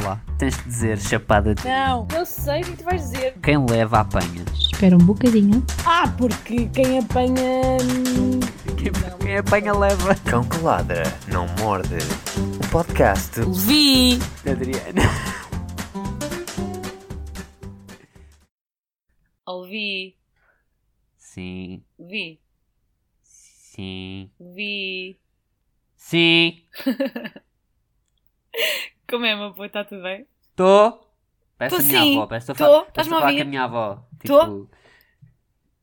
Olá. Tens de dizer chapada de. Não, eu sei o que tu vais dizer. Quem leva apanha. Espera um bocadinho. Ah, porque quem apanha. Quem, quem apanha leva. Cão que ladra, não morde. O podcast Vi! Adriana. Ouvi, Sim. vi, Sim. vi. Sim. Como é, meu pô? Está tudo bem? Tô. Parece Tô a minha sim. avó. Parece que Tô. estou a fa- Estás-me que estou a a falar com a minha avó. Tô. Tipo.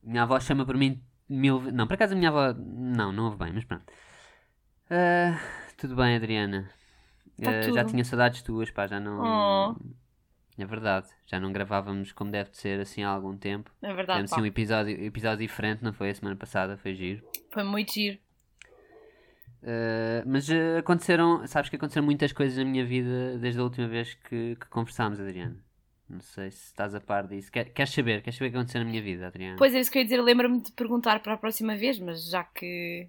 Minha avó chama por mim mil vezes. Não, por acaso a minha avó. Não, não ouve bem, mas pronto. Ah, tudo bem, Adriana. Tá Ah, já tudo. tinha saudades tuas, pá, já não. Oh. É verdade, já não gravávamos como deve de ser assim há algum tempo. É verdade, Tivemos pá. assim um episódio, episódio diferente, não foi a semana passada, foi giro. Foi muito giro. Uh, mas uh, aconteceram, sabes que aconteceram muitas coisas na minha vida desde a última vez que, que conversámos, Adriana. Não sei se estás a par disso. Quer- queres saber? Queres saber o que aconteceu na minha vida, Adriana? Pois é, isso que eu ia dizer. Lembra-me de perguntar para a próxima vez, mas já que.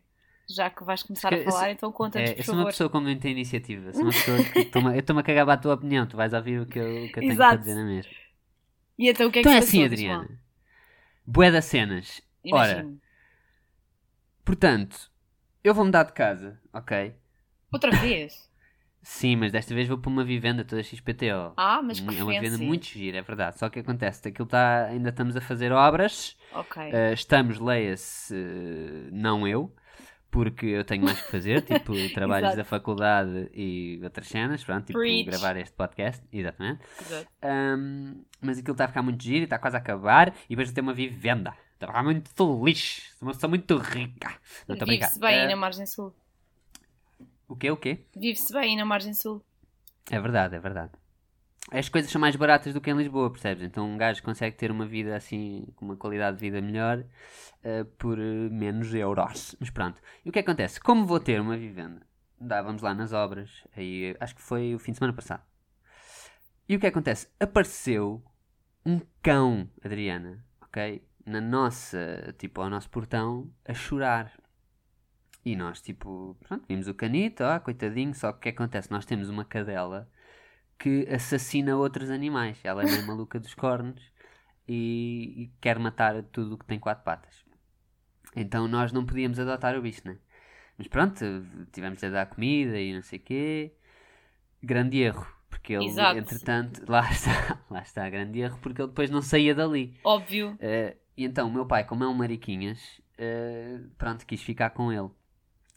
Já que vais começar Que a falar, esse- então conta-nos, É, por eu sou uma pessoa com muita iniciativa. Sou uma pessoa que estou-me eu estou-me a cagar a tua opinião. Tu vais ouvir o que eu, o que eu tenho para dizer na mesma. E então o que é Então que é se assim. Adriana. Bué das cenas. Ora, Imagino. portanto, eu vou mudar de casa, ok? Outra vez? Sim, mas desta vez vou para uma vivenda toda XPTO. Ah, mas que é uma vivenda muito gira, é verdade. Só que acontece, aquilo está, ainda estamos a fazer obras. Ok. Uh, estamos, leia-se, uh, não eu, porque eu tenho mais que fazer, tipo trabalhos da faculdade e outras cenas, pronto, tipo Preach. gravar este podcast, exatamente. Exato. Um, mas aquilo está a ficar muito giro e está quase a acabar, e depois eu tenho uma vivenda. Está a ficar muito feliz, sou uma pessoa muito rica. Não estou. Vive-se bem aí Uh, na margem sul. O quê, o quê? Vive-se bem aí na margem sul. É verdade, é verdade. As coisas são mais baratas do que em Lisboa, percebes? Então um gajo consegue ter uma vida assim, com uma qualidade de vida melhor, eh, por eh, menos euros. Mas pronto. E o que acontece? Como vou ter uma vivenda? Dávamos lá nas obras, aí eh, acho que foi o fim de semana passado. E o que acontece? Apareceu um cão, Adriana, ok? Na nossa, tipo, ao nosso portão, a chorar. E nós, tipo, pronto, vimos o canito, ah, coitadinho, só que o que acontece? Nós temos uma cadela que assassina outros animais. Ela é meio maluca dos cornos e, e quer matar tudo o que tem quatro patas. Então nós não podíamos adotar o bicho, né? Mas pronto, tivemos de dar comida e não sei o quê. Grande erro, porque ele, Exato. entretanto, lá está, lá está, grande erro, porque ele depois não saía dali. Óbvio. Eh, e então o meu pai, como é um mariquinhas, eh, pronto, quis ficar com ele.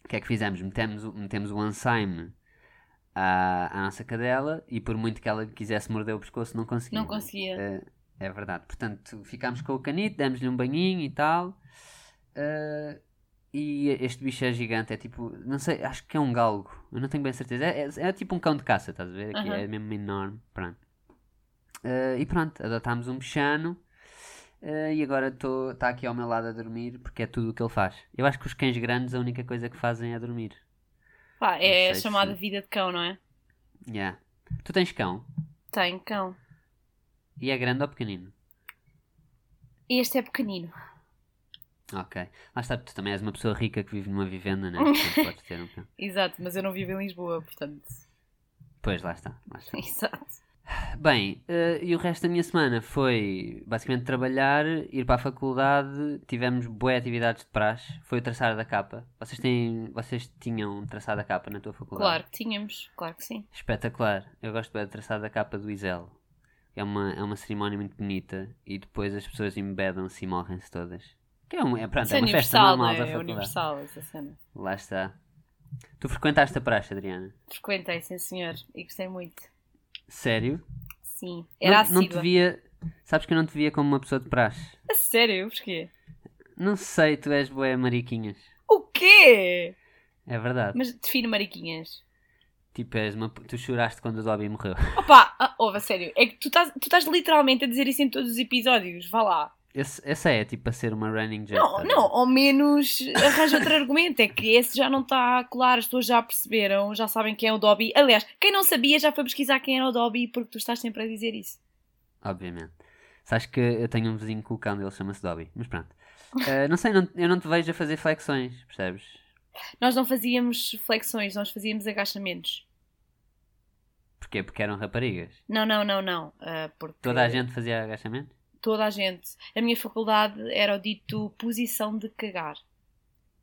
O que é que fizemos? Metemos, o- metemos o Ansaime à, à nossa cadela e por muito que ela quisesse morder o pescoço não conseguia. Não conseguia. Eh, é verdade. Portanto, ficámos com o canito, demos-lhe um banhinho e tal. Eh, e este bicho é gigante, é tipo, não sei, acho que é um galgo, eu não tenho bem certeza. É, é- é tipo um cão de caça, estás a ver? Aqui Aham. É mesmo enorme. Pronto. Eh, e pronto, adotámos um bichano. Eh, e agora está aqui ao meu lado a dormir porque é tudo o que ele faz. Eu acho que os cães grandes a única coisa que fazem é dormir. Pá, é Não a chamada se- vida de cão, não é? Yeah. Tu tens cão? Tem cão. E é grande ou pequenino? Este é pequenino. Ok. Lá está, tu também és uma pessoa rica que vive numa vivenda, né? Portanto, podes ter um cão. Exato, mas eu não vivo em Lisboa, portanto. Pois, lá está. Lá está. Exato. Bem, eh, e o resto da minha semana foi basicamente trabalhar, ir para a faculdade, tivemos boas atividades de praxe, foi o traçar da capa. Vocês, têm, vocês tinham traçado a capa na tua faculdade? Claro que tínhamos, claro que sim. Espetacular. Eu gosto bem de traçar da capa do Isel. É uma, é uma cerimónia muito bonita e depois as pessoas embedam-se e morrem-se todas. Que é, um, é, pronto, é é uma festa normal é? da É faculdade. universal essa cena. Lá está. Tu frequentaste a praxe, Adriana? Frequentei, sim senhor, e gostei muito. Sério? Sim, era não, não te via. Sabes que eu não te via como uma pessoa de praxe? A sério? Porquê? Não sei, tu és boé mariquinhas. O quê? É verdade. Mas define mariquinhas. Tipo, és uma... tu choraste quando o Dobby morreu. Opa, ah, ouve, a sério. É que tu estás, tu estás literalmente a dizer isso em todos os episódios. Vá lá. Esse, essa é tipo a ser uma running joke. Não, tá não, ao menos arranja outro argumento. É que esse já não está claro, as pessoas já perceberam, já sabem quem é o Dobby. Aliás, quem não sabia já foi pesquisar quem era o Dobby porque tu estás sempre a dizer isso. Obviamente. Sabes que eu tenho um vizinho com o cão dele chama-se Dobby. Mas pronto. Eh, não sei, não- eu não te vejo a fazer flexões, percebes? Nós não fazíamos flexões, nós fazíamos agachamentos. Porquê? Porque eram raparigas. Não, não, não, não. ah, porque Toda a gente fazia agachamento? Toda a gente. A minha faculdade era o dito posição de cagar.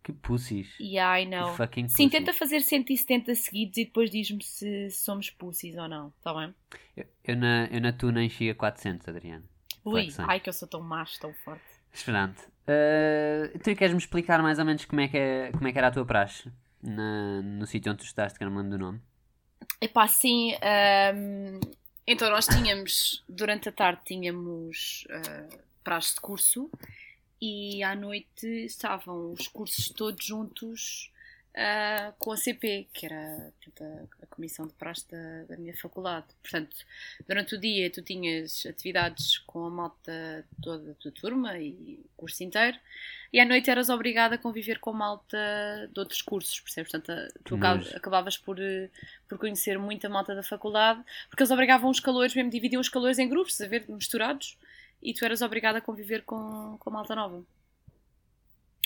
Que pussies. E I Que know. fucking Sim, pussies. tenta fazer 170 seguidos e depois diz-me se somos pussies ou não. Está bem? Eu, eu na, eu na Tuna enchia 400, Adriano. Ui, Flexão. ai que eu sou tão macho, tão forte. Esperante. Uh, tu queres-me explicar mais ou menos como é que, é, como é que era a tua praxe na- no sítio onde tu estudaste, que eu não me lembro do nome? Epá, sim. ahm, então nós tínhamos, durante a tarde tínhamos uh, de curso e à noite estavam os cursos todos juntos ah, com a CP, que era portanto, a, comissão de praxe da, da minha faculdade. Portanto, durante o dia tu tinhas atividades com a malta toda da tua turma e o curso inteiro, e à noite eras obrigada a conviver com a malta de outros cursos, percebes? Portanto, tu nojo. acabavas por, eh, por conhecer muita malta da faculdade, porque eles obrigavam os calores, mesmo dividiam os calores em grupos, a ver, misturados, e tu eras obrigada a conviver com, com a malta nova.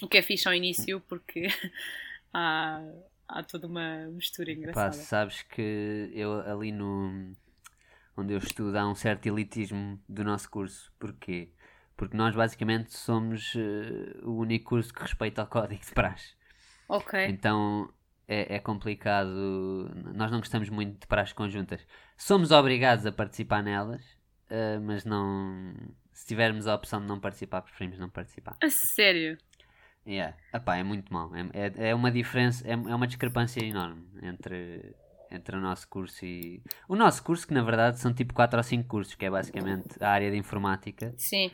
O que é fixe ao início, porque há, há toda uma mistura Pá, engraçada. sabes que eu ali no. onde eu estudo há um certo elitismo do nosso curso. Porquê? Porque nós basicamente somos eh, o único curso que respeita ao código de praxe. Ok. Então é, é complicado. Nós não gostamos muito de praxes conjuntas. Somos obrigados a participar nelas, eh, mas não. Se tivermos a opção de não participar, preferimos não participar. A sério? Yeah. Epá, é muito mau. É, é, é uma diferença, é, é uma discrepância enorme entre, entre o nosso curso e. O nosso curso, que na verdade são tipo 4 ou 5 cursos, que é basicamente a área de informática, Sim.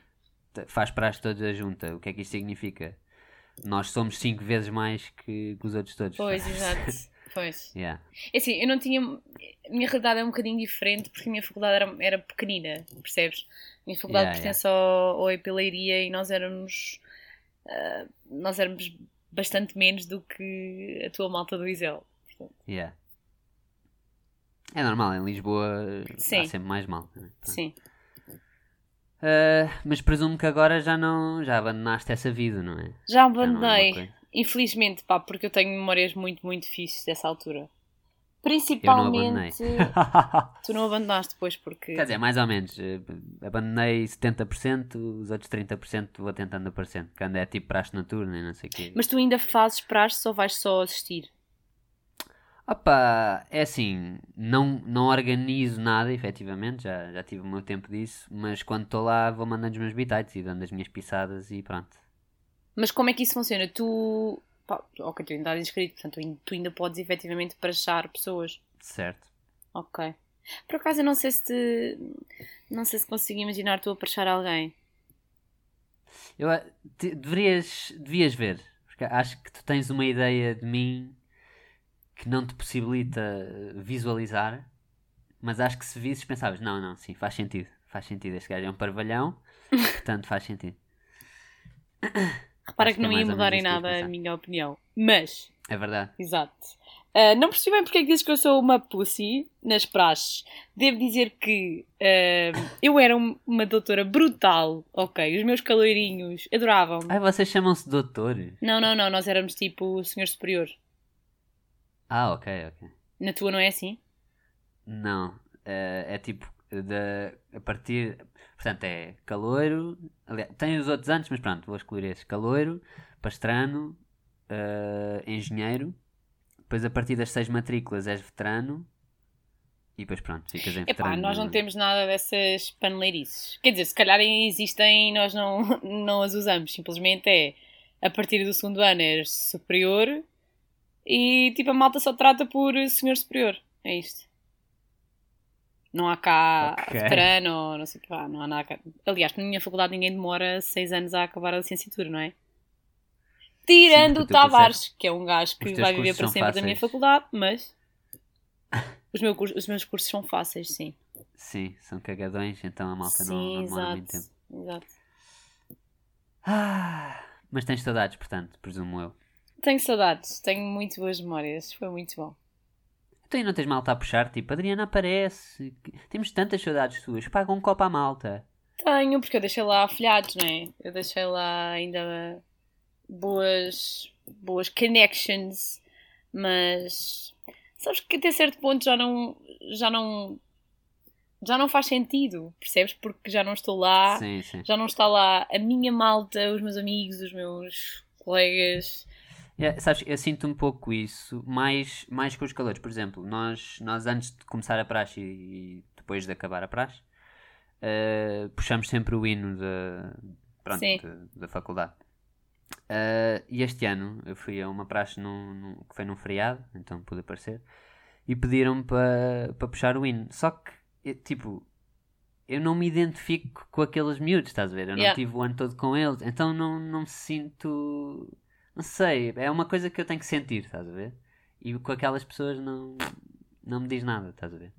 faz praxe todos a junta. O que é que isto significa? Nós somos 5 vezes mais que, que os outros todos. Pois, exato. Pois. Yeah. É assim, eu não tinha. A minha realidade é um bocadinho diferente porque a minha faculdade era, era pequenina, percebes? A minha faculdade Yeah, pertence ao, ao Epileiria e nós éramos. Ah, nós éramos bastante menos do que a tua malta do Isel. Portanto, Yeah. É normal, em Lisboa Sim. há sempre mais mal. né? Sim. Ah, mas presumo que agora já não já abandonaste essa vida, não é? Já Já não é abandonei. coisa. Infelizmente, pá, porque eu tenho memórias muito, muito fixes dessa altura. Eu não abandonei. Principalmente. tu não abandonaste depois porque. Quer dizer, mais ou menos. eh, Abandonei 70%, os outros 30% vou tentando aparecer. Que ando é tipo praxe noturna e não sei o quê. Mas tu ainda fazes praxe ou vais só assistir? Opa, é assim, não, não organizo nada, efetivamente, já, já tive o meu tempo disso, mas quando estou lá vou mandando os meus bitites e dando as minhas pisadas e pronto. Mas como é que isso funciona? Tu. Pá, ok, tu ainda estás inscrito, portanto tu ainda- podes efetivamente prachar pessoas. Certo. Ok. Por acaso eu não sei se te. Não sei se consigo imaginar tu a prachar alguém. Eu, a- te- deverias, devias ver, porque acho que tu tens uma ideia de mim que não te possibilita eh, visualizar, mas acho que se visses pensavas, não, não, sim, faz sentido, faz sentido, este gajo é um parvalhão, portanto faz sentido. Repara que que é não ia mudar em nada a minha opinião. Mas. É verdade. Exato. Ah, não percebi bem porque é que dizes que eu sou uma pussy nas praxes. Devo dizer que ah, eu era um- uma doutora brutal, ok? Os meus caloirinhos adoravam. Ai, vocês chamam-se doutor? Não, não, não, nós éramos tipo senhor superior. Ah, ok, ok. Na tua não é assim? Não, eh, é tipo da a partir, portanto é caloiro, aliás, tem os outros antes, mas pronto, vou excluir esses, caloiro, pastrano, eh, engenheiro, depois a partir das seis matrículas és veterano e depois pronto, ficas em Epá, veterano. nós não temos nada dessas paneleirices. Quer dizer, se calhar existem e nós não, não as usamos. Simplesmente é a partir do segundo ano és superior e tipo a malta só trata por senhor superior. É isto. Não há cá Ok. veterano ou não sei o que vá. Não há nada cá. Aliás, na minha faculdade ninguém demora seis anos a acabar a licenciatura, não é? Tirando porque o Tavares, que é um gajo que vai viver cursos para sempre da minha faculdade, mas os, meu cur- os meus cursos são fáceis, sim. Sim, são cagadões, então a malta não, Sim, não demora muito tempo. exato. Ah, mas tens saudades, portanto, presumo eu. Tenho saudades, tenho muito boas memórias, foi muito bom. Tu aí não tens malta a puxar, tipo, Adriana aparece, temos tantas saudades tuas, paga um copo à malta. Tenho, porque eu deixei lá afilhados, não é? Eu deixei lá ainda boas, boas connections, mas sabes que até certo ponto já não, já não, já não faz sentido, percebes? Porque já não estou lá, Sim, sim. já não está lá a minha malta, os meus amigos, os meus colegas. Yeah, sabes, eu sinto um pouco isso, mais, mais com os calores. Por exemplo, nós, nós antes de começar a praxe e, depois de acabar a praxe, eh, puxamos sempre o hino da, pronto, de- da faculdade. Eh, e este ano eu fui a uma praxe num, num- que foi num feriado, então pude aparecer, e pediram-me para para puxar o hino. Só que, eu, tipo, eu não me identifico com aqueles miúdos, estás a ver? Eu não Yeah. tive o ano todo com eles, então não, não me sinto. Não sei, é uma coisa que eu tenho que sentir, estás a ver? E com aquelas pessoas não, não me diz nada, estás a ver?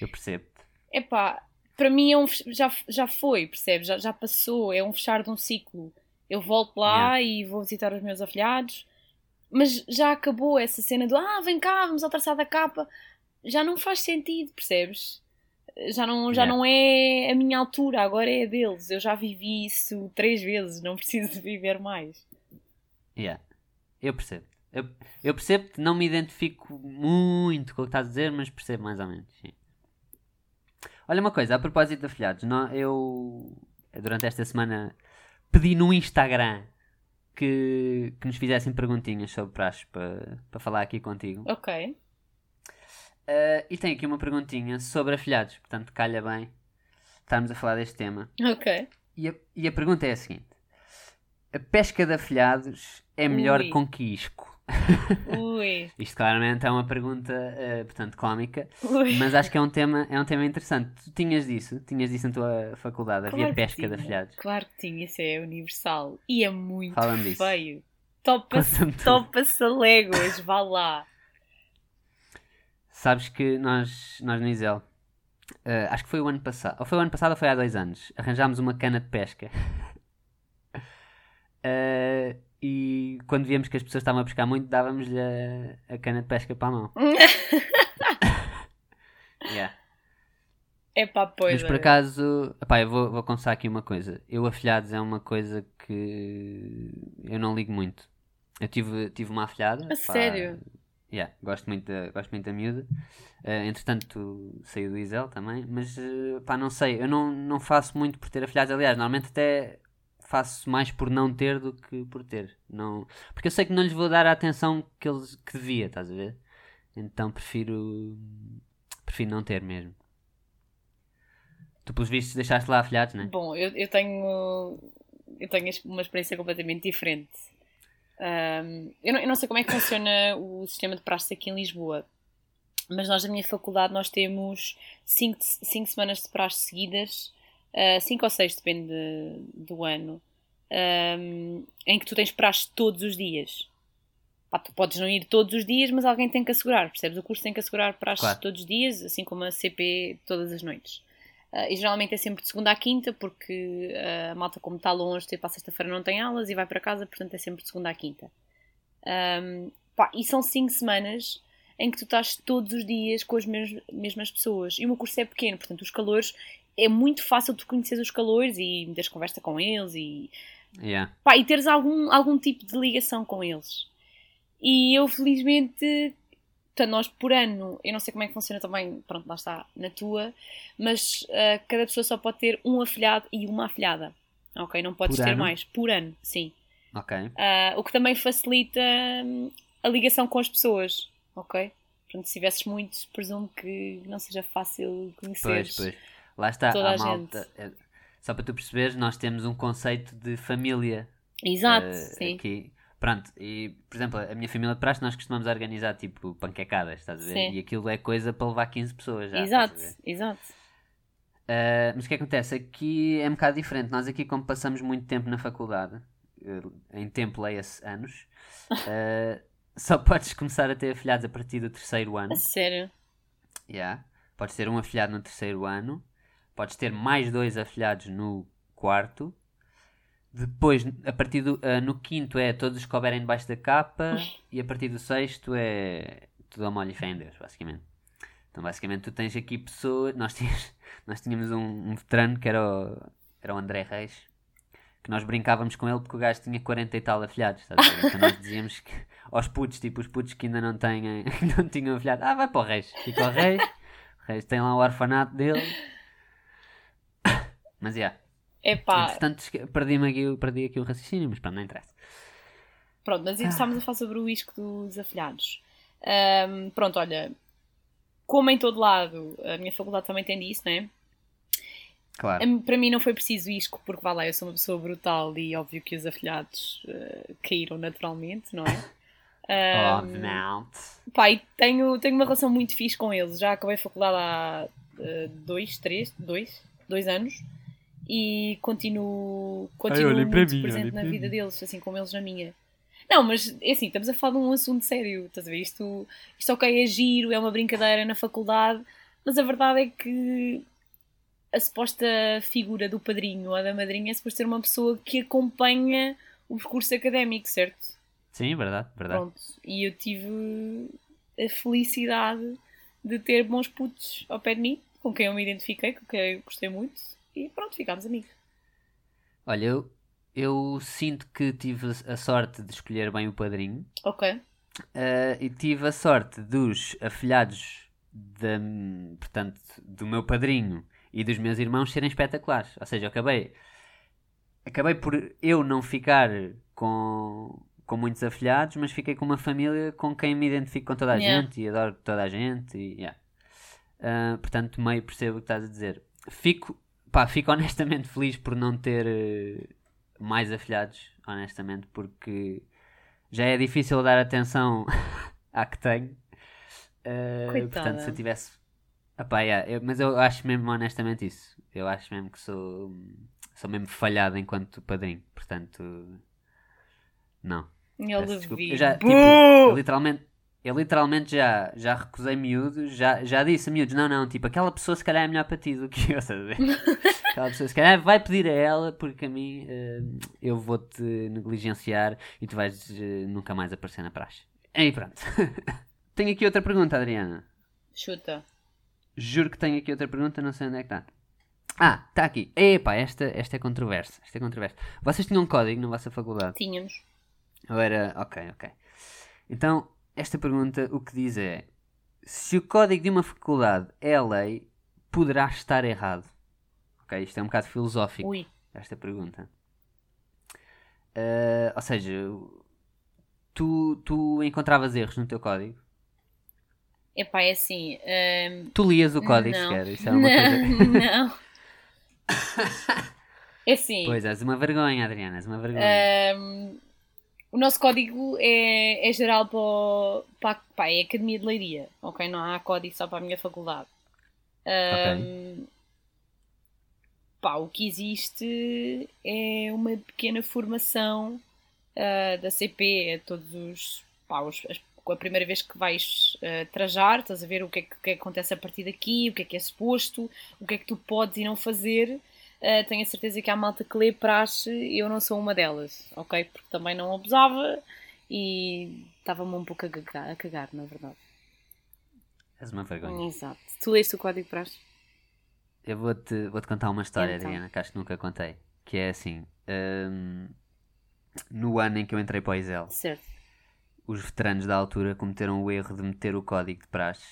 Eu percebo-te. Epá, para mim é um, já, já foi, percebes? Já, já passou, é um fechar de um ciclo. Eu volto lá e vou visitar os meus afilhados, mas já acabou essa cena do ah, vem cá, vamos ao traçar da capa. Já não faz sentido, percebes? Já não, já Yeah. não é a minha altura, agora é a deles. Eu já vivi isso três vezes, não preciso de viver mais. Yeah. Eu percebo. Eu, eu percebo-te, não me identifico muito com o que estás a dizer, mas percebo mais ou menos. Sim. Olha uma coisa, a propósito de afilhados, nó- eu durante esta semana pedi no Instagram que, que nos fizessem perguntinhas sobre praxe para para falar aqui contigo. Ok. Uh, e tenho aqui uma perguntinha sobre afilhados, portanto calha bem estarmos a falar deste tema. Ok. E a, e a pergunta é a seguinte: A pesca de afilhados é melhor Ui. com que isco? Ui. Isto claramente é uma pergunta, eh, portanto, cómica, Ui. mas acho que é um tema, é um tema interessante. Tu tinhas disso? Tinhas disso na tua faculdade? Havia Claro que pesca de afilhados? Claro que tinha, isso é universal. E é muito Fala-me disso. feio. Topa-se topa a léguas, vá lá. Sabes que nós, nós no Isel, eh, acho que foi o ano passado, ou foi o ano passado ou foi há dois anos, arranjámos uma cana de pesca. Eh, e quando víamos que as pessoas estavam a pescar muito, dávamos-lhe a, a cana de pesca para a mão. Yeah. É pá, pois. Mas por acaso, epá, eu vou, vou confessar aqui uma coisa. Eu afilhados é uma coisa que eu não ligo muito. Eu tive, tive uma afilhada. A pá, sério? yeah, gosto, muito da, gosto muito da miúda. Eh, entretanto, saiu do Isel também. Mas, eh, pá, não sei. Eu não, não faço muito por ter afilhados. Aliás, normalmente até faço mais por não ter do que por ter. Não... Porque eu sei que não lhes vou dar a atenção que, eles, que devia, estás a ver? Então prefiro. Prefiro não ter mesmo. Tu, pelos vistos, deixaste lá afilhados, não é? Bom, eu, eu tenho. Eu tenho uma experiência completamente diferente. Ahm, eu, não, eu não sei como é que funciona o sistema de praxe aqui em Lisboa, mas nós, na minha faculdade, nós temos 5 semanas de praxe seguidas, 5 ou 6, depende do ano, ahm, em que tu tens praxe todos os dias. Pá, tu podes não ir todos os dias, mas alguém tem que assegurar, percebes? O curso tem que assegurar praxe Claro. todos os dias, assim como a CP todas as noites. Ah, e geralmente é sempre de segunda à quinta, porque ah, a malta, como está longe, tipo, à sexta-feira não tem aulas e vai para casa, portanto é sempre de segunda à quinta. Ahm, pá, e são cinco semanas em que tu estás todos os dias com as mes- mesmas pessoas. E o meu curso é pequeno, portanto os calores é muito fácil tu conheceres os calores e teres conversa com eles e, Yeah. pá, e teres algum, algum tipo de ligação com eles. E eu felizmente, portanto, nós por ano, eu não sei como é que funciona também, pronto, lá está, na tua, mas ah, cada pessoa só pode ter um afilhado e uma afilhada. Ok? Não podes Por ter ano? mais, por ano, sim. Ok. Ah, o que também facilita hum, a ligação com as pessoas, ok? Portanto, se tivesses muitos, presumo que não seja fácil conheceres. Pois, pois. Lá está, toda a a malta. é- Só para tu perceberes, nós temos um conceito de família Exato, eh, sim. aqui. Pronto, e por exemplo, a minha família de praxe nós costumamos organizar tipo panquecadas, estás a ver? Sim. E aquilo é coisa para levar 15 pessoas já. exato, exato. Uh, mas o que acontece? Aqui é um bocado diferente. Nós aqui, como passamos muito tempo na faculdade, uh, em tempo leia-se anos, uh, só podes começar a ter afilhados a partir do terceiro ano. A sério. Yeah. Podes ter um afilhado no terceiro ano, podes ter mais dois afilhados no quarto. Depois, a partir do ah, no quinto é todos os que couberem debaixo da capa e a partir do sexto é tudo ao molho e fé em Deus, basicamente. Então, basicamente, tu tens aqui pessoas. Nós tínhamos, nós tínhamos um, um veterano que era o, era o André Reis, que nós brincávamos com ele porque o gajo tinha 40 e tal afilhados. A ver? Então, nós dizíamos que aos putos, tipo os putos que ainda não têm, não tinham afilhado. Ah, vai para o Reis. Fica o Reis. O Reis tem lá o orfanato dele. Mas. Yeah. Epá, Entretanto, perdi-me aqui, perdi aqui o raciocínio, mas pronto, não interessa. pronto, mas estamos a falar sobre o isco dos afilhados. Ahm, pronto, olha, como em todo lado, a minha faculdade também tem disso, não é? Claro. Para mim não foi preciso isco, porque vá lá, eu sou uma pessoa brutal e óbvio que os afilhados eh, caíram naturalmente, não é? Obviamente. Pá, e tenho, tenho uma relação muito fixe com eles. Já acabei a faculdade há eh, dois, três, dois, dois anos e continuo, continuo para muito mim, presente na vida mim. deles, assim como eles na minha. Não, mas é assim, estamos a falar de um assunto sério, estás a ver? Isto, isto ok, é giro, é uma brincadeira na faculdade, mas a verdade é que a suposta figura do padrinho ou da madrinha é suposto ser uma pessoa que acompanha o percurso académico, certo? Sim, verdade, verdade. Pronto, e eu tive a felicidade de ter bons putos ao pé de mim, com quem eu me identifiquei, com quem eu gostei muito, e pronto, ficámos amigos. Olha, eu, eu sinto que tive a sorte de escolher bem o padrinho Ok, eh, e tive a sorte dos afilhados da, portanto, do meu padrinho e dos meus irmãos serem espetaculares. Ou seja, eu acabei, acabei por eu não ficar com, com muitos afilhados, mas fiquei com uma família com quem me identifico com toda a Yeah. gente e adoro toda a gente. E, yeah. Ah, portanto, meio percebo o que estás a dizer. Fico, pá, fico honestamente feliz por não ter eh, mais afilhados, honestamente, porque já é difícil dar atenção à que tenho. Coitada. portanto, se eu tivesse. Epá, yeah, eu- mas eu acho mesmo honestamente isso. Eu acho mesmo que sou, sou mesmo falhado enquanto padrinho. Portanto, não. Vi. Eu já, tipo, eu literalmente, eu literalmente já, já recusei miúdos, já, já disse a miúdos, não, não, tipo, aquela pessoa se calhar é melhor para ti do que eu, estás a ver? aquela pessoa se calhar vai pedir a ela, porque a mim eh, eu vou-te negligenciar e tu vais eh, nunca mais aparecer na praxe. E pronto. tenho aqui outra pergunta, Adriana. Chuta. Juro que tenho aqui outra pergunta, não sei onde é que está. Ah, está aqui. Epá, esta, esta é controversa. Esta é controversa. Vocês tinham um código na vossa faculdade? Tínhamos. Ou era. Ok, ok. Então, esta pergunta o que diz é: se o código de uma faculdade é a lei, poderá estar errado? Ok, isto é um bocado filosófico, Ui. esta pergunta. Ah, ou seja, tu, tu encontravas erros no teu código? Epá, é assim. hum, Tu lias o código não. sequer? Isso é uma não, coisa. não. É assim. Pois, és uma vergonha, Adriana, és uma vergonha. hum, o nosso código é, é geral para, o- para, a- pá, é a Academia de Leiria, ok? Não há código só para a minha faculdade. Hum, pá, o que existe é uma pequena formação ah, da CP a todos os, pá, os- as- a primeira vez que vais ah, trajar, estás a ver o que, é que, o que é que acontece a partir daqui, o que é que é suposto, o que é que tu podes e não fazer. Ah, tenho a certeza que há malta que lê praxe e eu não sou uma delas, ok? Porque também não abusava e estava-me um pouco a cagar, a cagar, na verdade. És uma vergonha. Exato. Tu leste o código de praxe? Eu vou-te vou -te contar uma história, Então. Adriana, que acho que nunca contei. Que é assim: hum, no ano em que eu entrei para o Isel, Certo. os veteranos da altura cometeram o erro de meter o código de praxe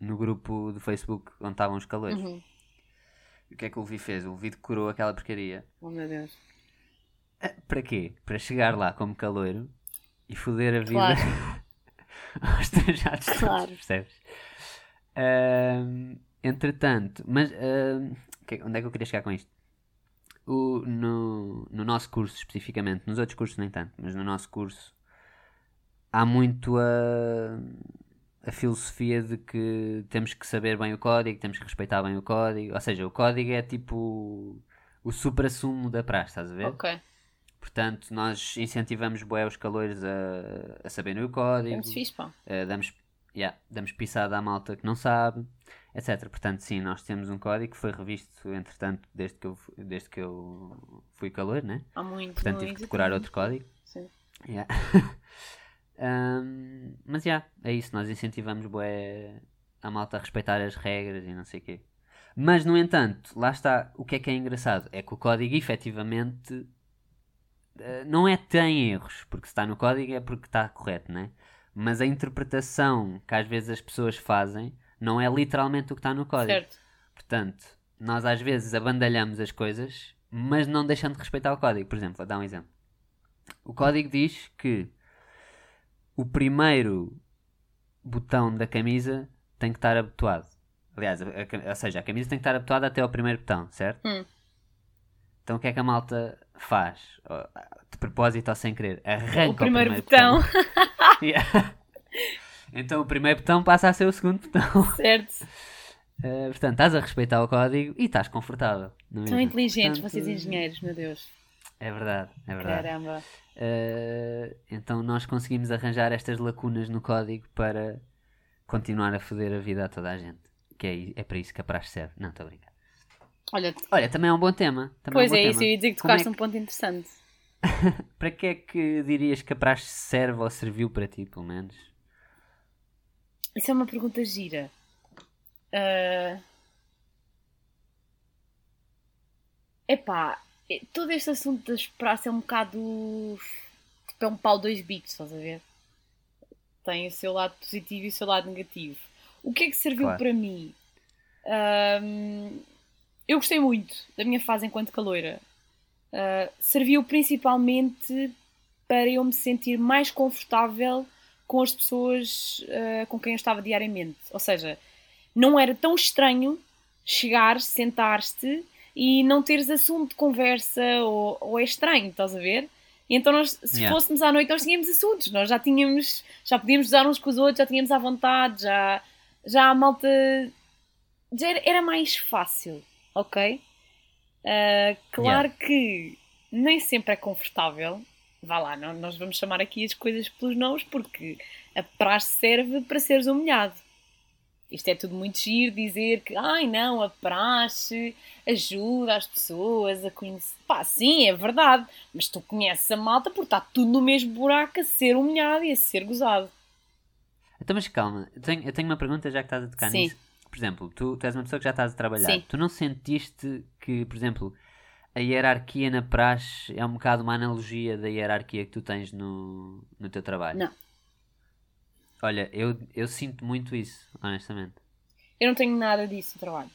no grupo do Facebook onde estavam os calores. Uhum. O que é que o Levi fez? O Levi decorou aquela porcaria. Oh meu Deus. Ah, Para quê? Para chegar lá como caloiro e foder a vida Claro. aos trajados todos, Claro. percebes? Entretanto, mas onde é que eu queria chegar com isto? O- no, no nosso curso especificamente, nos outros cursos nem tanto, mas no nosso curso há muito a, a filosofia de que temos que saber bem o código, temos que respeitar bem o código, ou seja, o código é tipo o supra-sumo da praxe, estás a ver? Ok. Portanto, nós incentivamos bué os calores a, a saberem o código, É muito fixe, pá. eh, damos, yeah, damos pisada à malta que não sabe, etc. Portanto, sim, nós temos um código que foi revisto, entretanto, desde que eu, desde que eu fui calor, né? Há muito, Portanto, muito. tive que decorar muito. outro código. Sim. Yeah. Ahm, mas, já, é isso. Nós incentivamos bué a malta a respeitar as regras e não sei o quê. Mas, no entanto, lá está. O que é que é engraçado? É que o código, efetivamente, eh, não é tem erros, porque se está no código é porque está correto, né? Mas a interpretação que às vezes as pessoas fazem não é literalmente o que está no código. Certo. Portanto, nós às vezes abandalhamos as coisas, mas não deixando de respeitar o código. Por exemplo, vou dar um exemplo. O código diz que o primeiro botão da camisa tem que estar abotoado. Aliás, a- a ou seja, a camisa tem que estar abotoada até ao primeiro botão, certo? Hum. Então o que é que a malta faz? De propósito ou sem querer? Arranca o primeiro, botão. Yeah. Então o primeiro botão passa a ser o segundo botão. certo. Uh, portanto, estás a respeitar o código e estás confortável. é São inteligentes, Portanto, vocês engenheiros, meu Deus. É verdade, é verdade. Caramba. Uh, então nós conseguimos arranjar estas lacunas no código para continuar a foder a vida a toda a gente. Que é, é para isso que a praxe serve. Não, estou a brincar. Olha, Olha, também é um bom tema. Também pois é, um é isso, eu ia dizer que é tocaste um ponto interessante. Para que é que dirias que a praxe serve ou serviu para ti, pelo menos? Isso é uma pergunta gira. Ah, Epá, eh, todo este assunto das praças é um bocado. Tipo, é um pau dois bicos, estás a ver? Tem o seu lado positivo e o seu lado negativo. O que é que serviu Claro. para mim? Ahm, eu gostei muito da minha fase enquanto caloira. Ah, serviu principalmente para eu me sentir mais confortável com as pessoas ah, com quem eu estava diariamente. Ou seja, não era tão estranho chegar, sentar-te e não teres assunto de conversa ou, ou é estranho, estás a ver? E então nós, se Yeah. fôssemos à noite, nós tínhamos assuntos, nós já tínhamos, já podíamos usar uns com os outros, já tínhamos à vontade, já, já a malta já era, era mais fácil, ok? Ah, claro que nem sempre é confortável. Vá lá, não- nós vamos chamar aqui as coisas pelos nomes porque a praxe serve para seres humilhado. Isto é tudo muito giro dizer que, ai não, a praxe ajuda as pessoas a conhecer. Pá, sim, é verdade, mas tu conheces a malta porque está tudo no mesmo buraco a ser humilhado e a ser gozado. Então, mas calma, eu tenho, eu tenho uma pergunta já que estás a tocar Sim. nisso. Por exemplo, tu, tu és uma pessoa que já estás a trabalhar. Sim. Tu não sentiste que, por exemplo, a hierarquia na praxe é um bocado uma analogia da hierarquia que tu tens no, no teu trabalho? Não. Olha, eu, eu sinto muito isso, honestamente. Eu não tenho nada disso no trabalho.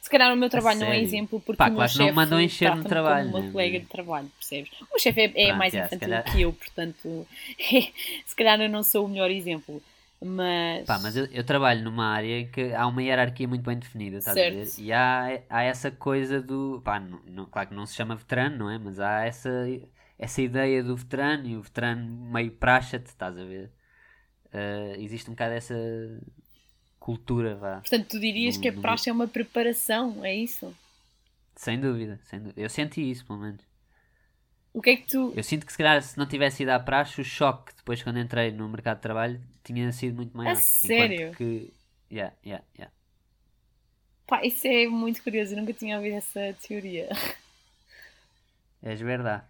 Se calhar o meu trabalho não é exemplo porque Pá, o meu claro que não me chefe mandam encher no trabalho, como uma né? colega de trabalho, percebes? O meu chefe é, é Pronto, mais se infantil calhar- que eu, portanto, se calhar eu não sou o melhor exemplo. Mas, Pá, mas eu, eu trabalho numa área em que há uma hierarquia muito bem definida, estás a ver? Certo. E há, há essa coisa do. Pá, não, não- claro que não se chama veterano, não é? Mas há essa, essa ideia do veterano e o veterano meio praxa-te, estás a ver? Ah, existe um bocado essa cultura, vá. portanto, tu dirias do- que a do- praxe é uma preparação, é isso? Sem dúvida, sem dúvida. Eu senti isso, pelo menos. O que é que tu. Eu sinto que se calhar se não tivesse ido à praxe, o choque depois quando entrei no mercado de trabalho tinha sido muito maior. Enquanto sério? Que... Yeah, yeah, yeah. Pá, isso é muito curioso, eu nunca tinha ouvido essa teoria. És verdade.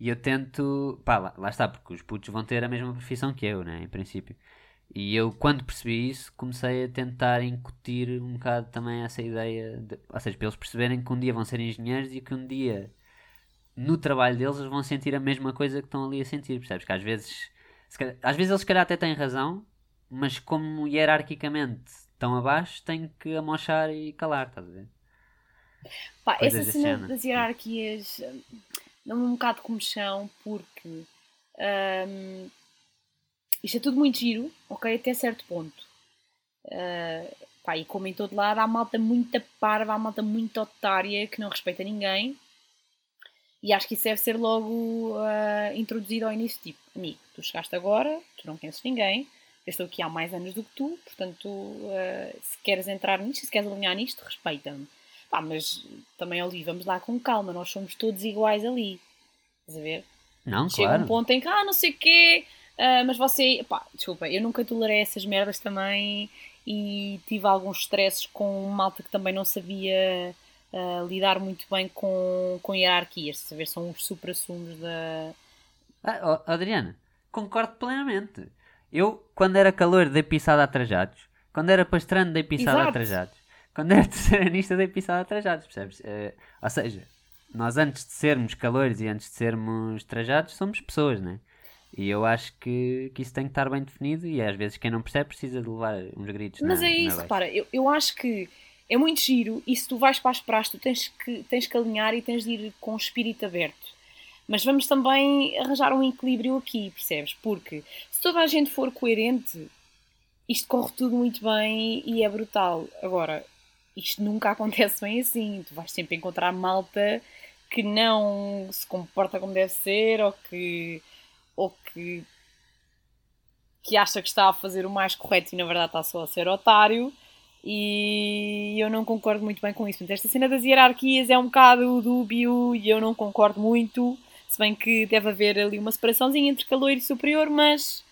E eu tento. Pá, lá, lá está, porque os putos vão ter a mesma profissão que eu, né? Em princípio. E eu, quando percebi isso, comecei a tentar incutir um bocado também essa ideia. De, ou seja, para eles perceberem que um dia vão ser engenheiros e que um dia, no trabalho deles, eles vão sentir a mesma coisa que estão ali a sentir, percebes? Que às vezes. calhar- às vezes eles, se calhar, até têm razão, mas como hierarquicamente estão abaixo, têm que amochar e calar, estás a ver? Pá, essa cena das hierarquias dá-me um bocado de comichão porque hum, isto é tudo muito giro, ok? Até certo ponto. Ah, pá, e como em todo lado, há malta muito parva, há malta muito otária que não respeita ninguém. E acho que isso deve ser logo ah, introduzido ao início, tipo, amigo, tu chegaste agora, tu não conheces ninguém, eu estou aqui há mais anos do que tu, portanto, ah, se queres entrar nisto, se queres alinhar nisto, respeita-me. Pá, mas também ali, vamos lá com calma, nós somos todos iguais ali. Estás a ver? Não, Chega claro. um ponto em que, ah, não sei o quê, ah, mas você. Pá, desculpa, eu nunca tolerei essas merdas também e tive alguns stresses com malta que também não sabia ah, lidar muito bem com, com hierarquias. A ver? São os supra-sumos da. Ah, Adriana, concordo plenamente. Eu, quando era calor, dei pisada a trajados. Quando era pastrano, dei pisada a Exato. trajados. Quando era terceiranista, dei pisada a trajados, percebes? Eh, ou seja, nós antes de sermos calores e antes de sermos trajados, somos pessoas, né? E eu acho que, que isso tem que estar bem definido e às vezes quem não percebe precisa de levar uns gritos Mas na, é isso, repara, eu, eu acho que é muito giro e se tu vais para as praças tu tens que, tens que alinhar e tens de ir com o espírito aberto. Mas vamos também arranjar um equilíbrio aqui, percebes? Porque se toda a gente for coerente, isto corre tudo muito bem e é brutal. Agora, isto nunca acontece bem assim. Tu vais sempre encontrar malta que não se comporta como deve ser ou que, ou que, que acha que está a fazer o mais correto e na verdade está só a ser otário. E eu não concordo muito bem com isso. Portanto, esta cena das hierarquias é um bocado dúbio e eu não concordo muito. Se bem que deve haver ali uma separaçãozinha entre calor e superior, mas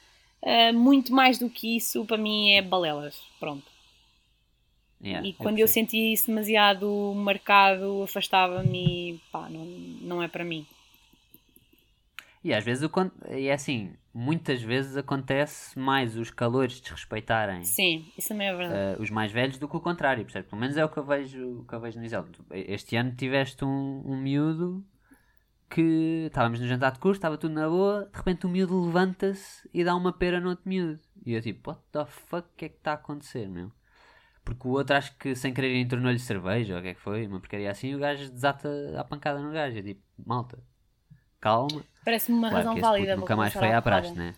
ah, muito mais do que isso, para mim, é balelas. Pronto. Yeah, E eu quando eu percebo. sentia isso demasiado marcado, afastava-me e pá, não, não é para mim. E às vezes, e é assim, muitas vezes acontece mais os calores desrespeitarem Sim, isso também é verdade. eh, os mais velhos do que o contrário, percebes? Pelo menos é o que eu vejo, que eu vejo no Isel. Este ano tiveste um, um miúdo que estávamos no jantar de curso, estava tudo na boa, de repente o miúdo levanta-se e dá uma pera no outro miúdo. E eu tipo, what the fuck, o que é que está a acontecer, meu? Porque o outro acho que sem querer entornou-lhe cerveja, ou o que é que foi, uma porcaria assim, e o gajo desata a pancada no gajo. Eu tipo, malta, calma. Parece-me uma Claro razão válida. nunca mais foi à praxe, né?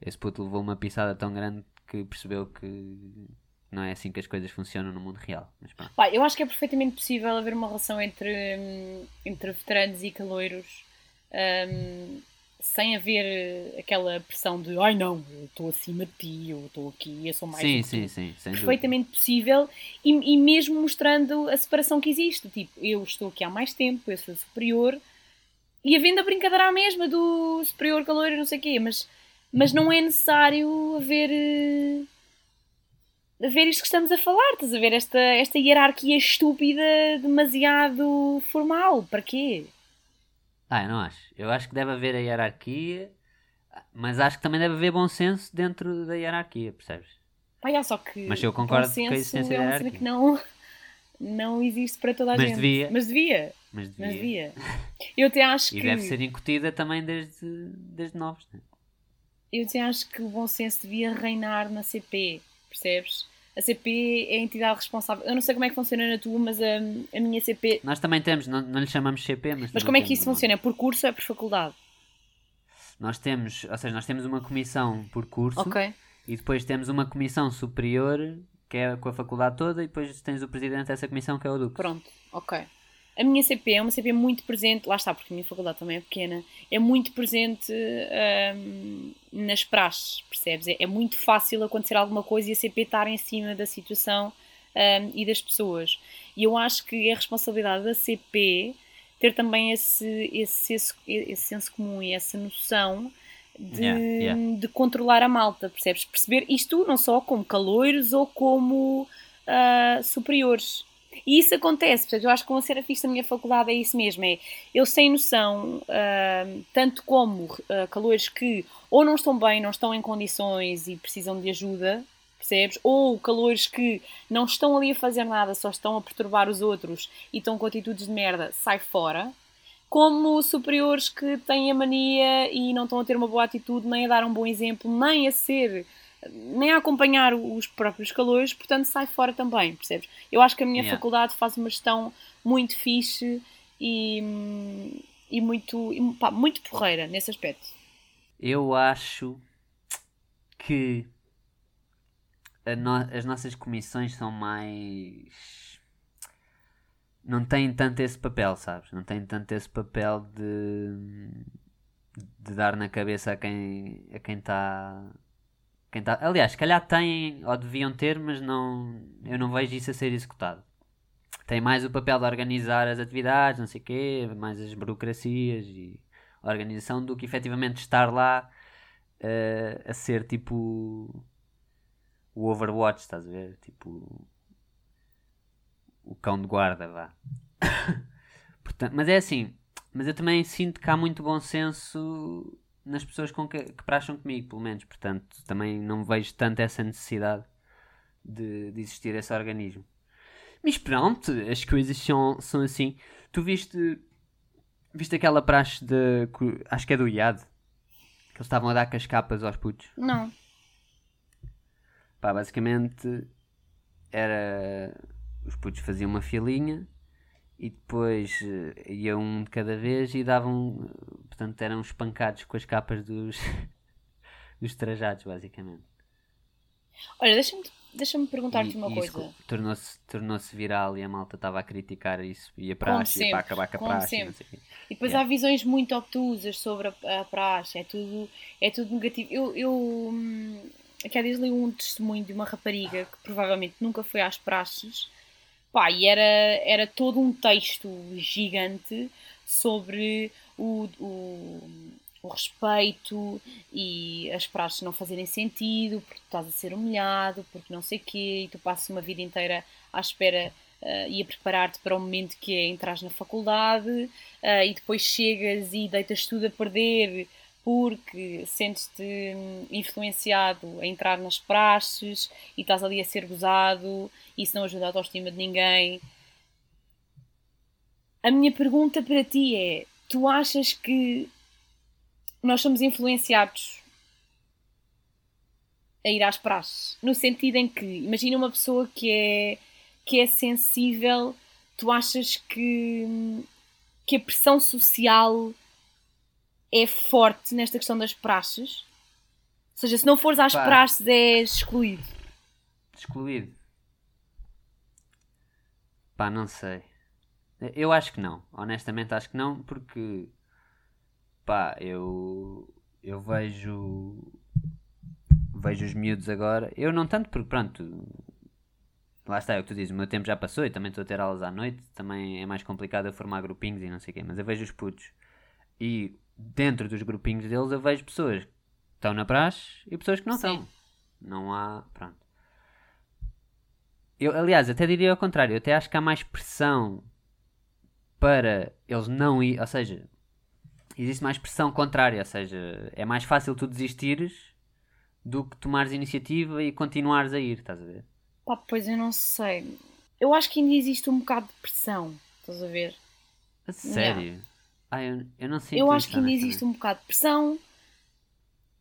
Esse puto levou uma pisada tão grande que percebeu que não é assim que as coisas funcionam no mundo real. Mas pronto. Pá, eu acho que é perfeitamente possível haver uma relação entre, hum, entre veteranos e caloiros hum, sem haver eh, aquela pressão de ai não, eu estou acima de ti, eu estou aqui, eu sou mais Sim, sim, tu." sim, sem dúvida. perfeitamente possível e, e mesmo mostrando a separação que existe. Tipo, eu estou aqui há mais tempo, eu sou superior e havendo a brincadeira à mesma do superior calor e não sei o quê, mas, mas não é necessário haver. eh, haver isto que estamos a falar, estás a ver? Esta, esta hierarquia estúpida, demasiado formal. Para quê? Ah, eu não acho. Eu acho que deve haver a hierarquia, mas acho que também deve haver bom senso dentro da hierarquia, percebes? Já, só que Mas eu concordo bom com a senso existência é uma cena que não, não existe para toda a Mas gente. devia. Mas devia. Mas devia. Mas devia. Eu até acho E que. deve ser incutida também desde, desde novos. Né? Eu até acho que o bom senso devia reinar na CP, percebes? A CP é a entidade responsável. Eu não sei como é que funciona na tua, mas a, a minha CP. Nós também temos, não, não lhe chamamos CP, mas. Mas como é que isso funciona? É por curso ou é por faculdade? Nós temos, ou seja, nós temos uma comissão por curso Ok. e depois temos uma comissão superior que é com a faculdade toda e depois tens o presidente dessa comissão que é o Duque. Pronto, ok. A minha CP é uma CP muito presente, lá está, porque a minha faculdade também é pequena, é muito presente hum, nas praxes, percebes? É, é muito fácil acontecer alguma coisa e a CP estar em cima da situação hum, e das pessoas. E eu acho que é responsabilidade da CP ter também esse, esse, esse, esse senso comum e essa noção de, Yeah, yeah. de controlar a malta, percebes? Perceber isto não só como caloiros ou como ah, superiores. E isso acontece, portanto, eu acho que uma cena fixe da minha faculdade é isso mesmo, é eles têm noção, ah, tanto como ah, calores que ou não estão bem, não estão em condições e precisam de ajuda, percebes? Ou calores que não estão ali a fazer nada, só estão a perturbar os outros e estão com atitudes de merda, sai fora. Como superiores que têm a mania e não estão a ter uma boa atitude, nem a dar um bom exemplo, nem a ser nem a acompanhar os próprios calores, portanto sai fora também, percebes? Eu acho que a minha Yeah. faculdade faz uma gestão muito fixe e, e muito, e, pá, muito porreira nesse aspecto. Eu acho que no- as nossas comissões são mais. Não têm tanto esse papel, sabes? Não têm tanto esse papel de. de dar na cabeça a quem a quem está. Quem tá... Aliás, se calhar têm ou deviam ter, mas não. Eu não vejo isso a ser executado. Tem mais o papel de organizar as atividades, não sei o quê, mais as burocracias e a organização do que efetivamente estar lá eh, a ser tipo o Overwatch, estás a ver? Tipo o cão de guarda, vá. Portanto, mas é assim, mas eu também sinto que há muito bom senso nas pessoas com que, que praxam comigo, pelo menos. Portanto, também não vejo tanto essa necessidade de, de existir esse organismo. Mas pronto, as coisas são, são assim. Tu viste. Viste aquela praxe de. Acho que é do IAD. Que eles estavam a dar com as capas aos putos. Não. Pá, basicamente era. Os putos faziam uma filinha e depois eh, ia um de cada vez e davam. Portanto, eram espancados com as capas dos. dos trajados, basicamente. Olha, deixa-me deixa perguntar-te uma coisa. Tornou-se tornou viral e a malta estava a criticar isso e a praxe e para acabar com a praxe. e. E depois Yeah. há visões muito obtusas sobre a, a praxe, é tudo, é tudo negativo. Eu, eu hum, aqui há dias li um testemunho de uma rapariga que provavelmente nunca foi às praxes, pá, e era, era todo um texto gigante sobre o, o, o respeito e as praxes não fazerem sentido, porque estás a ser humilhado, porque não sei o quê, e tu passas uma vida inteira à espera eh, e a preparar-te para o momento que é entrar na faculdade ah, e depois chegas e deitas tudo a perder porque sentes-te influenciado a entrar nas praxes e estás ali a ser gozado isso não ajuda a autoestima de ninguém. A minha pergunta para ti é: tu achas que nós somos influenciados a ir às praxes? No sentido em que, imagina uma pessoa que é, que é sensível, tu achas que, que a pressão social é forte nesta questão das praxes? Ou seja, se não fores às Pá. praxes és excluído. Excluído. Pá, não sei. Eu acho que não. Honestamente acho que não, porque pá, eu eu vejo vejo os miúdos agora. Eu não tanto porque pronto. Lá está, é o que tu dizes, o meu tempo já passou e também estou a ter aulas à noite, também é mais complicado eu formar grupinhos e não sei o quê, mas eu vejo os putos e dentro dos grupinhos deles eu vejo pessoas que estão na praxe e pessoas que não Sim. estão. Não há. Pronto. Eu, aliás, até diria ao contrário. Eu até acho que há mais pressão para eles não ir. Ou seja, existe mais pressão contrária. Ou seja, é mais fácil tu desistires do que tomares iniciativa e continuares a ir. Estás a ver? Pá, pois eu não sei. Eu acho que ainda existe um bocado de pressão. Estás a ver? A sério? Ah, eu, eu não sei. eu acho que ainda existe um bocado de pressão.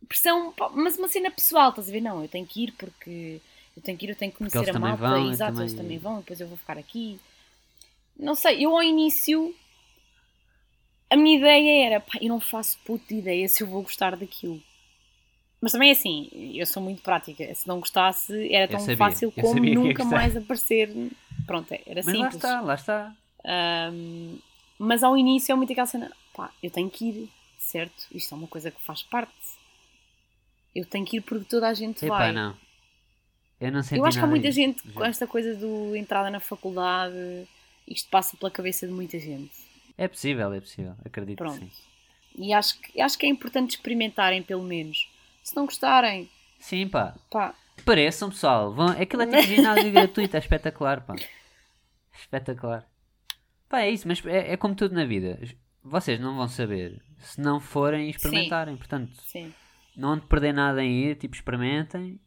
Pressão, mas uma cena pessoal, estás a ver? Não, eu tenho que ir porque eu tenho que ir, eu tenho que conhecer eles a malta, vão, exato, também- eles também vão, depois eu vou ficar aqui. Não sei, eu ao início a minha ideia era, pá, eu não faço puta ideia se eu vou gostar daquilo. Mas também é assim, eu sou muito prática. Se não gostasse, era tão sabia, fácil como nunca mais aparecer. Pronto, é, era Mas lá simples. está, lá está. Ahm, mas ao início é muito aquela cena, pá, eu tenho que ir, certo? Isto é uma coisa que faz parte. Eu tenho que ir porque toda a gente Epá, vai. não. Eu não senti eu acho que há muita disso, gente com esta coisa do entrada na faculdade, isto passa pela cabeça de muita gente. É possível, é possível. Acredito Pronto. que sim. E acho que, acho que é importante experimentarem, pelo menos. Se não gostarem, Sim, pá. pá, Pareçam, pessoal. Vão... Aquilo é tipo ginásio gratuito, é espetacular, pá. Espetacular. Pá, é isso, mas é, é como tudo na vida. Vocês não vão saber se não forem experimentarem. Portanto, sim. não hão de perder nada em ir, tipo, experimentem.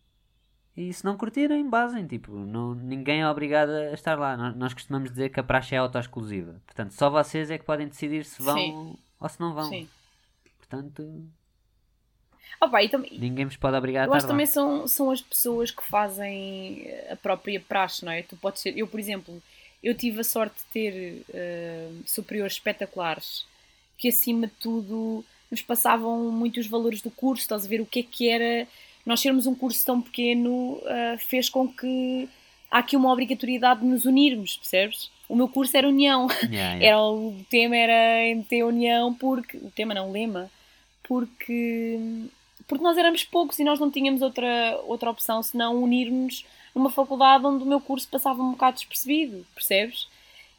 E se não curtirem, basem. Tipo, não, ninguém é obrigado a estar lá. Nós, nós costumamos dizer que a praxe é auto-exclusiva. Portanto, só vocês é que podem decidir se vão Sim. ou se não vão. sim. Portanto, Opa, e tam- ninguém vos pode obrigar Eu a acho estar que lá. também são, são as pessoas que fazem a própria praxe, não é? Tu podes ser, eu, por exemplo, eu tive a sorte de ter eh, superiores espetaculares que, acima de tudo, nos passavam muitos valores do curso, estás a ver o que é que era. Nós sermos um curso tão pequeno eh, fez com que há aqui uma obrigatoriedade de nos unirmos, percebes? O meu curso era União. Yeah, yeah. Era, o tema era MT União porque. O tema não, o lema. Porque. Porque nós éramos poucos e nós não tínhamos outra, outra opção senão unirmos numa faculdade onde o meu curso passava um bocado despercebido, percebes?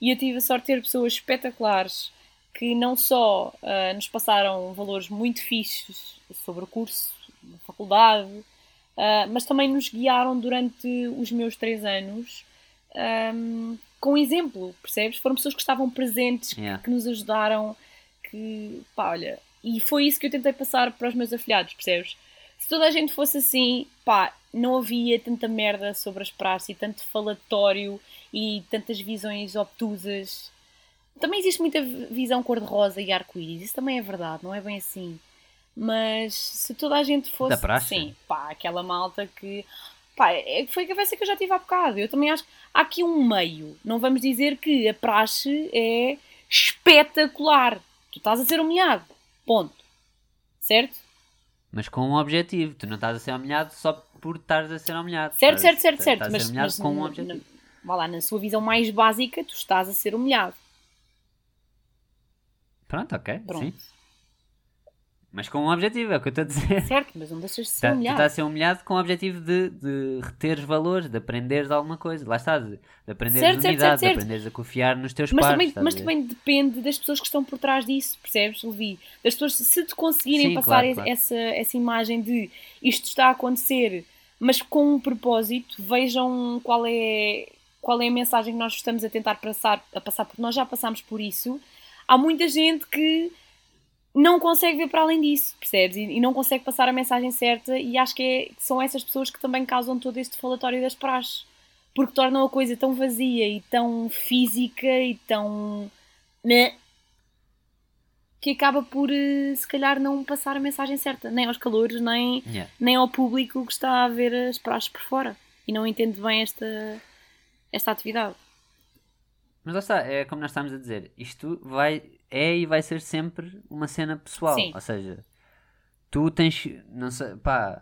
E eu tive a sorte de ter pessoas espetaculares que não só ah, nos passaram valores muito fixos sobre o curso, na faculdade, ah, mas também nos guiaram durante os meus três anos ahm, com exemplo, percebes? Foram pessoas que estavam presentes, Yeah. que nos ajudaram, que pá, olha, e foi isso que eu tentei passar para os meus afilhados, percebes? Se toda a gente fosse assim, pá, não havia tanta merda sobre as praças e tanto falatório e tantas visões obtusas. Também existe muita visão cor-de-rosa e arco-íris, isso também é verdade, não é bem assim. Mas se toda a gente fosse. Da praxe? Sim, pá, aquela malta que. Pá, é, foi a cabeça que eu já tive há bocado. Eu também acho que há aqui um meio. Não vamos dizer que a praxe é espetacular. Tu estás a ser humilhado. Ponto. Certo? Mas com um objetivo. Tu não estás a ser humilhado só por estares a ser humilhado. Certo, Estás- certo, certo, estás certo. a ser Mas, humilhado mas com um objetivo. na- vá lá, na sua visão mais básica, tu estás a ser humilhado. Pronto, ok. Pronto. Sim. Mas com um objetivo, é o que eu estou a dizer. Certo, mas não deixas de ser Tá- tu humilhado. estás a ser humilhado com o objetivo de, de reteres valores, de aprenderes alguma coisa. Lá estás, de aprenderes Certo, certo, unidade, certo, certo. de aprenderes a confiar nos teus Mas, pares. também, mas também depende das pessoas que estão por trás disso, percebes, Levi? Das pessoas, se te conseguirem Sim, passar claro, claro. Essa, essa imagem de isto está a acontecer, mas com um propósito, vejam qual é, qual é a mensagem que nós estamos a tentar passar, a passar, porque nós já passámos por isso. Há muita gente que não consegue ver para além disso, percebes? E, e não consegue passar a mensagem certa, e acho que, é- são essas pessoas que também causam todo este falatório das praxes porque tornam a coisa tão vazia e tão física e tão. né, que acaba por, eh, se calhar, não passar a mensagem certa, nem aos calores, nem, Yeah. nem ao público que está a ver as praxes por fora e não entende bem esta, esta atividade. Mas lá está, é como nós estamos a dizer, isto vai, é e vai ser sempre uma cena pessoal. Sim. Ou seja, tu tens, não sei, pá,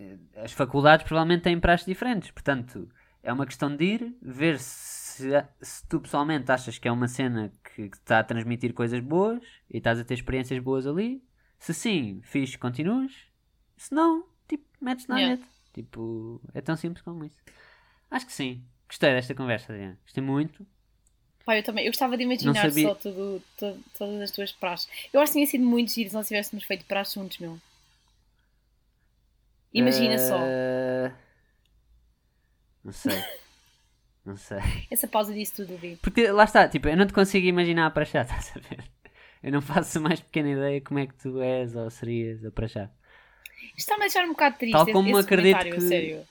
eh, as faculdades provavelmente têm praxes diferentes, portanto, é uma questão de ir, ver se, se tu pessoalmente achas que é uma cena que, está a transmitir coisas boas e estás a ter experiências boas ali. Se sim, fixe, continuas. Se não, tipo, metes na Yeah. net. Tipo, é tão simples como isso. Acho que sim. Gostei desta conversa, Adriana. Gostei muito. Pá, eu também, eu gostava de imaginar sabia- só tudo, to- todas as tuas praxes. Eu acho que tinha sido muito giro se nós tivéssemos feito praxes juntos, meu. Imagina só, Eh, Não sei. Não sei. essa pausa disso tudo, Vi. Porque lá está, tipo, eu não te consigo imaginar a praxar, estás a ver? Eu não faço mais pequena ideia como é que tu és ou serias a praxar. Isto está-me a deixar um bocado triste. Tal como esse acredito que- sério.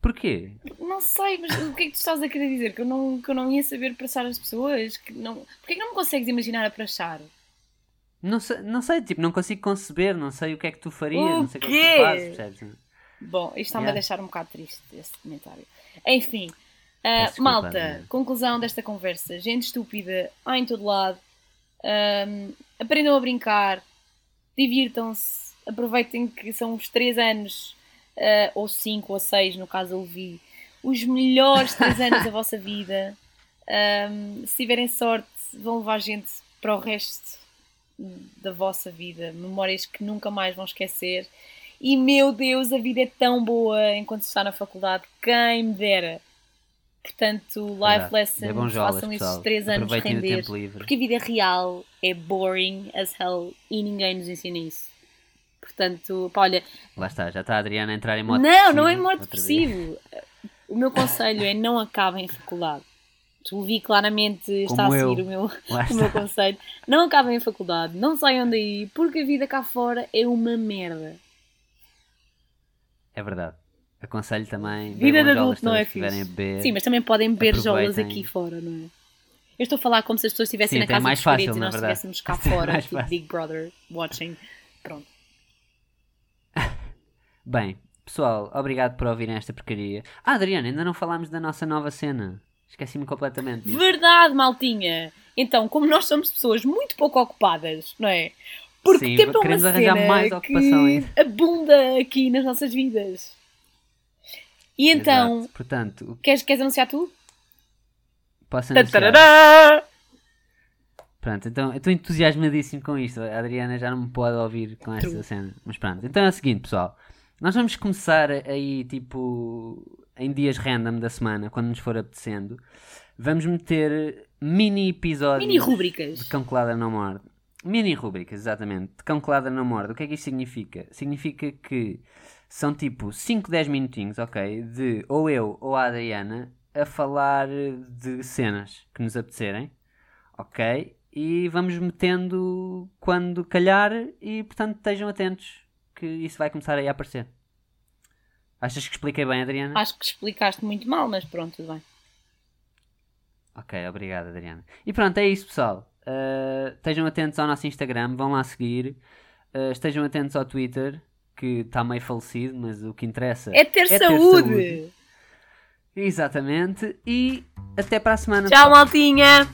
Porquê? Não sei, mas o que é que tu estás a querer dizer? Que eu não, que eu não ia saber praxar as pessoas? Que não... Porquê que não me consegues imaginar a praxar? Não sei, não sei, tipo, não consigo conceber, não sei o que é que tu farias, O não sei o que é que tu fazes, percebes? Bom, isto está-me Yeah. a deixar um bocado triste, esse comentário. Enfim, desculpa, malta, conclusão desta conversa. Gente estúpida, há em todo lado. Ahm, aprendam a brincar, divirtam-se, aproveitem que são os 3 anos, ah, ou 5 ou 6, no caso eu vi, os melhores 3 anos da vossa vida. Ahm, se tiverem sorte, vão levar gente para o resto da vossa vida, memórias que nunca mais vão esquecer. E meu Deus, a vida é tão boa enquanto está na faculdade, quem me dera. Portanto, life lessons, Bebam jolas, façam esses pessoal. 3 anos render. Porque a vida real é boring as hell e ninguém nos ensina isso. Portanto, pá, olha, Lá está, já está a Adriana a entrar em modo não, não é modo depressivo. O meu conselho é não acabem em faculdade. Tu vi claramente está Como a eu. seguir o meu, Lá o meu está. conselho. Não acabem em faculdade, não saiam daí, porque a vida cá fora é uma merda. É verdade. Aconselho também. Vida de adulto não é fixe. beber. Sim, mas também podem beber jolas aqui fora, não é? Eu estou a falar como se as pessoas estivessem Sim, na casa mais dos fácil, e nós verdade. estivéssemos cá fora, mais tipo fácil. Big Brother, watching. Pronto. Bem, pessoal, obrigado por ouvirem esta porcaria. Ah, Adriana, ainda não falámos da nossa nova cena. Esqueci-me completamente disso. Verdade, maltinha! Então, como nós somos pessoas muito pouco ocupadas, não é? Porque Sim, tempo é queremos arranjar mais ainda. abunda aqui nas nossas vidas. E então, Exato. Portanto, queres, queres anunciar tu? posso anunciar. Tatarará! Pronto, então eu estou entusiasmadíssimo com isto. A Adriana já não me pode ouvir com esta True. cena. Mas pronto, então é o seguinte, pessoal. Nós vamos começar aí, tipo, em dias random da semana, quando nos for apetecendo. Vamos meter mini episódios. Mini rúbricas. De Cão que Ladra não morde. Mini rúbricas, exatamente. De Cão que Ladra não morde. O que é que isto significa? Significa que são tipo 5, 10 minutinhos, ok? De ou eu ou a Adriana a falar de cenas que nos apetecerem, ok? E vamos metendo quando calhar e, portanto, estejam atentos que isso vai começar aí a aparecer. Achas que expliquei bem, Adriana? Acho que explicaste muito mal, mas pronto, tudo bem. Ok, obrigado, Adriana. E pronto, é isso, pessoal. Uh, estejam atentos ao nosso Instagram, vão lá seguir. Uh, estejam atentos ao Twitter, que está meio falecido, mas o que interessa É ter, saúde. saúde. Exatamente. E até para a semana. Tchau, maltinha!